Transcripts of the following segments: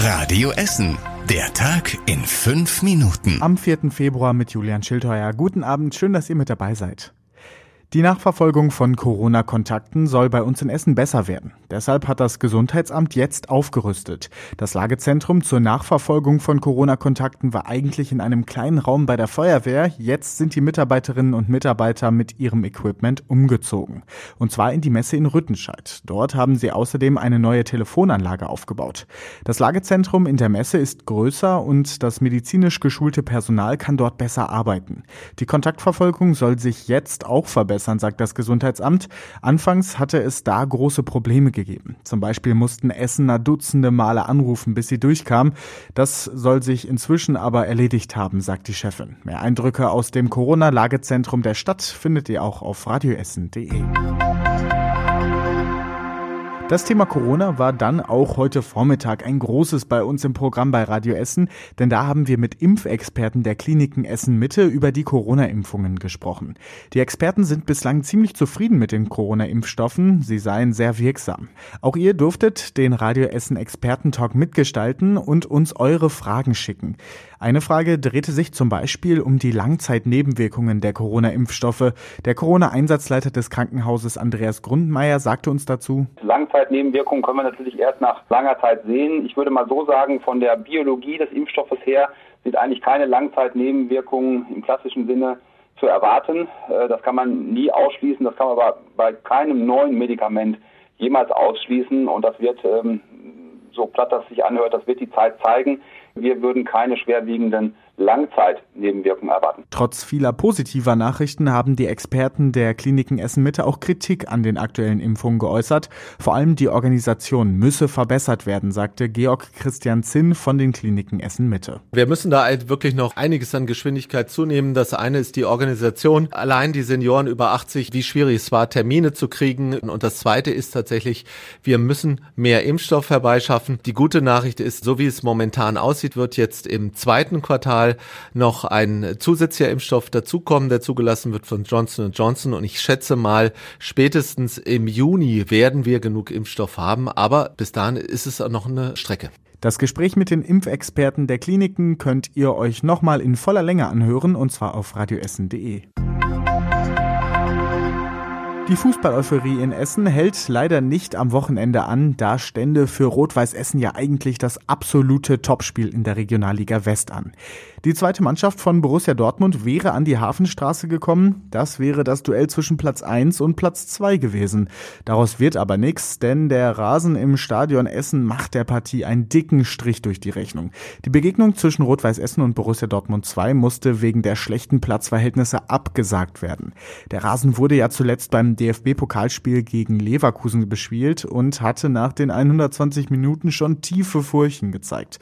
Radio Essen. Der Tag in fünf Minuten. Am 4. Februar mit Julian Schildheuer. Guten Abend, schön, dass ihr mit dabei seid. Die Nachverfolgung von Corona-Kontakten soll bei uns in Essen besser werden. Deshalb hat das Gesundheitsamt jetzt aufgerüstet. Das Lagezentrum zur Nachverfolgung von Corona-Kontakten war eigentlich in einem kleinen Raum bei der Feuerwehr. Jetzt sind die Mitarbeiterinnen und Mitarbeiter mit ihrem Equipment umgezogen. Und zwar in die Messe in Rüttenscheid. Dort haben sie außerdem eine neue Telefonanlage aufgebaut. Das Lagezentrum in der Messe ist größer und das medizinisch geschulte Personal kann dort besser arbeiten. Die Kontaktverfolgung soll sich jetzt auch verbessern verbessern, sagt das Gesundheitsamt. Anfangs hatte es da große Probleme gegeben. Zum Beispiel mussten Essener Dutzende Male anrufen, bis sie durchkamen. Das soll sich inzwischen aber erledigt haben, sagt die Chefin. Mehr Eindrücke aus dem Corona-Lagezentrum der Stadt findet ihr auch auf radioessen.de. Das Thema Corona war dann auch heute Vormittag ein großes bei uns im Programm bei Radio Essen, denn da haben wir mit Impfexperten der Kliniken Essen Mitte über die Corona-Impfungen gesprochen. Die Experten sind bislang ziemlich zufrieden mit den Corona-Impfstoffen, sie seien sehr wirksam. Auch ihr durftet den Radio Essen Expertentalk mitgestalten und uns eure Fragen schicken. Eine Frage drehte sich zum Beispiel um die Langzeitnebenwirkungen der Corona-Impfstoffe. Der Corona-Einsatzleiter des Krankenhauses Andreas Grundmeier sagte uns dazu, Langzeit Langzeitnebenwirkungen können wir natürlich erst nach langer Zeit sehen. Ich würde mal so sagen, von der Biologie des Impfstoffes her sind eigentlich keine Langzeitnebenwirkungen im klassischen Sinne zu erwarten. Äh, das kann man nie ausschließen. Das kann man aber bei keinem neuen Medikament jemals ausschließen. Und das wird, ähm, so platt das sich anhört, das wird die Zeit zeigen. Wir würden keine schwerwiegenden Langzeitnebenwirkungen erwarten. Trotz vieler positiver Nachrichten haben die Experten der Kliniken Essen Mitte auch Kritik an den aktuellen Impfungen geäußert. Vor allem die Organisation müsse verbessert werden, sagte Georg Christian Zinn von den Kliniken Essen Mitte. Wir müssen da halt wirklich noch einiges an Geschwindigkeit zunehmen. Das eine ist die Organisation. Allein die Senioren über 80, wie schwierig es war, Termine zu kriegen. Und das zweite ist tatsächlich, wir müssen mehr Impfstoff herbeischaffen. Die gute Nachricht ist, so wie es momentan aussieht, wird jetzt im zweiten Quartal Mal noch ein zusätzlicher Impfstoff dazukommen, der zugelassen wird von Johnson Johnson. Und ich schätze mal, spätestens im Juni werden wir genug Impfstoff haben. Aber bis dahin ist es noch eine Strecke. Das Gespräch mit den Impfexperten der Kliniken könnt ihr euch nochmal in voller Länge anhören und zwar auf radioessen.de. Die Fußball-Euphorie in Essen hält leider nicht am Wochenende an. Da stände für Rot-Weiß Essen ja eigentlich das absolute Topspiel in der Regionalliga West an. Die zweite Mannschaft von Borussia Dortmund wäre an die Hafenstraße gekommen. Das wäre das Duell zwischen Platz 1 und Platz 2 gewesen. Daraus wird aber nichts, denn der Rasen im Stadion Essen macht der Partie einen dicken Strich durch die Rechnung. Die Begegnung zwischen Rot-Weiß Essen und Borussia Dortmund 2 musste wegen der schlechten Platzverhältnisse abgesagt werden. Der Rasen wurde ja zuletzt beim DFB-Pokalspiel gegen Leverkusen bespielt und hatte nach den 120 Minuten schon tiefe Furchen gezeigt.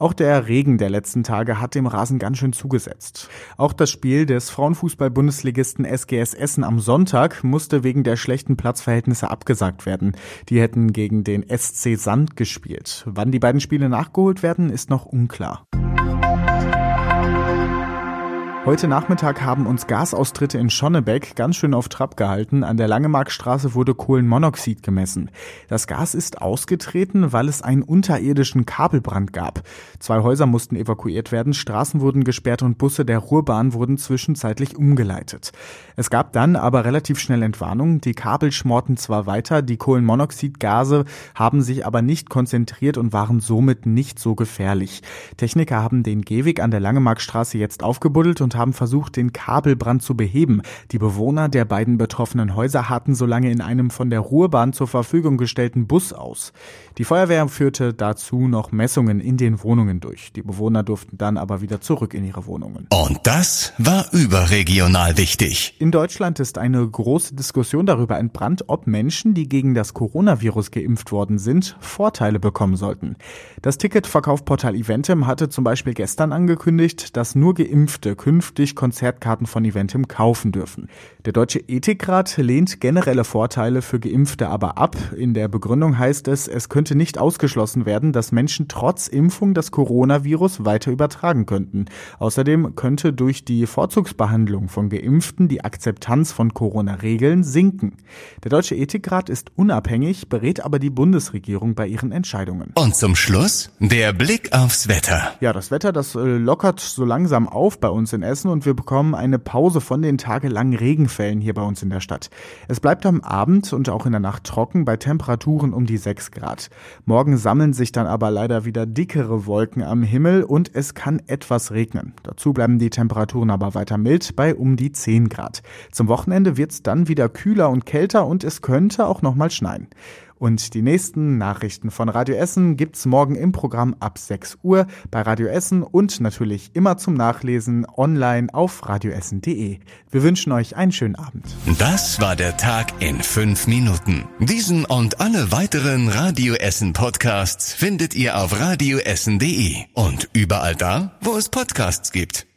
Auch der Regen der letzten Tage hat dem Rasen ganz schön zugesetzt. Auch das Spiel des Frauenfußball-Bundesligisten SGS Essen am Sonntag musste wegen der schlechten Platzverhältnisse abgesagt werden. Die hätten gegen den SC Sand gespielt. Wann die beiden Spiele nachgeholt werden, ist noch unklar. Heute Nachmittag haben uns Gasaustritte in Schonnebeck ganz schön auf Trab gehalten. An der Langemarkstraße wurde Kohlenmonoxid gemessen. Das Gas ist ausgetreten, weil es einen unterirdischen Kabelbrand gab. Zwei Häuser mussten evakuiert werden, Straßen wurden gesperrt und Busse der Ruhrbahn wurden zwischenzeitlich umgeleitet. Es gab dann aber relativ schnell Entwarnung. Die Kabel schmorten zwar weiter, die Kohlenmonoxidgase haben sich aber nicht konzentriert und waren somit nicht so gefährlich. Techniker haben den Gehweg an der Langemarkstraße jetzt aufgebuddelt und und haben versucht, den Kabelbrand zu beheben. Die Bewohner der beiden betroffenen Häuser harten so lange in einem von der Ruhrbahn zur Verfügung gestellten Bus aus. Die Feuerwehr führte dazu noch Messungen in den Wohnungen durch. Die Bewohner durften dann aber wieder zurück in ihre Wohnungen. Und das war überregional wichtig. In Deutschland ist eine große Diskussion darüber entbrannt, ob Menschen, die gegen das Coronavirus geimpft worden sind, Vorteile bekommen sollten. Das Ticketverkaufportal Eventim hatte zum Beispiel gestern angekündigt, dass nur Geimpfte künftig künftig Konzertkarten von Eventim kaufen dürfen. Der Deutsche Ethikrat lehnt generelle Vorteile für Geimpfte aber ab. In der Begründung heißt es, es könnte nicht ausgeschlossen werden, dass Menschen trotz Impfung das Coronavirus weiter übertragen könnten. Außerdem könnte durch die Vorzugsbehandlung von Geimpften die Akzeptanz von Corona-Regeln sinken. Der Deutsche Ethikrat ist unabhängig, berät aber die Bundesregierung bei ihren Entscheidungen. Und zum Schluss der Blick aufs Wetter. Ja, das Wetter, das äh, lockert so langsam auf bei uns in Essen und wir bekommen eine Pause von den tagelangen Regenfällen hier bei uns in der Stadt. Es bleibt am Abend und auch in der Nacht trocken bei Temperaturen um die 6 Grad. Morgen sammeln sich dann aber leider wieder dickere Wolken am Himmel und es kann etwas regnen. Dazu bleiben die Temperaturen aber weiter mild bei um die 10 Grad. Zum Wochenende wird es dann wieder kühler und kälter und es könnte auch nochmal schneien. Und die nächsten Nachrichten von Radio Essen gibt's morgen im Programm ab 6 Uhr bei Radio Essen und natürlich immer zum Nachlesen online auf radioessen.de. Wir wünschen euch einen schönen Abend. Das war der Tag in fünf Minuten. Diesen und alle weiteren Radio Essen Podcasts findet ihr auf radioessen.de und überall da, wo es Podcasts gibt.